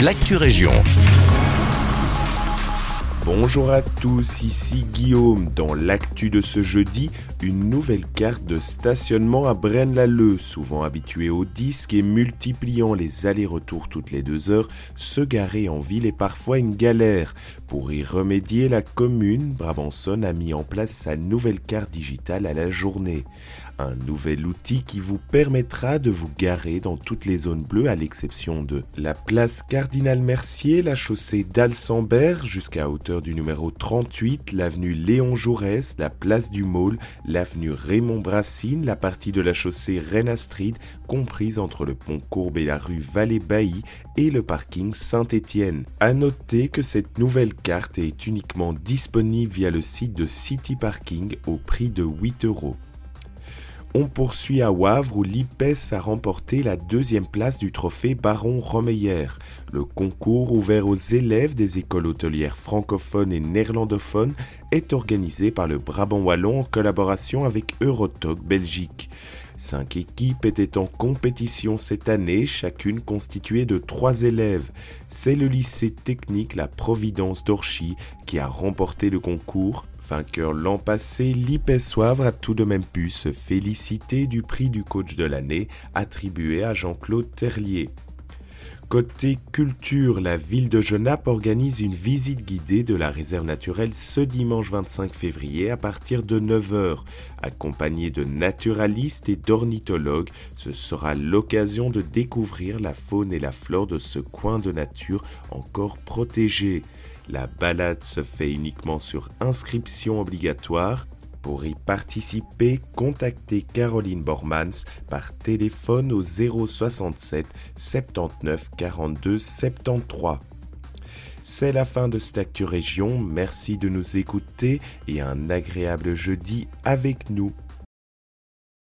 l'actu région. Bonjour à tous, ici Guillaume. Dans l'actu de ce jeudi, une nouvelle carte de stationnement à Braine-l'Alleud. Souvent habitué au disque et multipliant les allers-retours toutes les deux heures, se garer en ville est parfois une galère. Pour y remédier, la commune Brabançonne a mis en place sa nouvelle carte digitale à la journée. Un nouvel outil qui vous permettra de vous garer dans toutes les zones bleues à l'exception de la place Cardinal Mercier, la chaussée d'Alsambert jusqu'à hauteur du numéro 38, l'avenue Léon Jaurès, la place du Môle, l'avenue Raymond Brassine, la partie de la chaussée Renastrid comprise entre le pont Courbe et la rue Vallée-Bailly et le parking Saint-Étienne. À noter que cette nouvelle carte est uniquement disponible via le site de City Parking au prix de 8 euros. On poursuit à Wavre où l'IPES a remporté la deuxième place du trophée Baron Romeyer. Le concours ouvert aux élèves des écoles hôtelières francophones et néerlandophones est organisé par le Brabant Wallon en collaboration avec Eurotalk Belgique. Cinq équipes étaient en compétition cette année, chacune constituée de trois élèves. C'est le lycée technique La Providence d'Orchy qui a remporté le concours Vainqueur l'an passé, l'IPESOivre a tout de même pu se féliciter du prix du coach de l'année attribué à Jean-Claude Terlier. Côté culture, la ville de Genappe organise une visite guidée de la réserve naturelle ce dimanche 25 février à partir de 9h. Accompagné de naturalistes et d'ornithologues, ce sera l'occasion de découvrir la faune et la flore de ce coin de nature encore protégé. La balade se fait uniquement sur inscription obligatoire. Pour y participer, contactez Caroline Bormans par téléphone au 067 79 42 73. C'est la fin de cette Actu Région, merci de nous écouter et un agréable jeudi avec nous.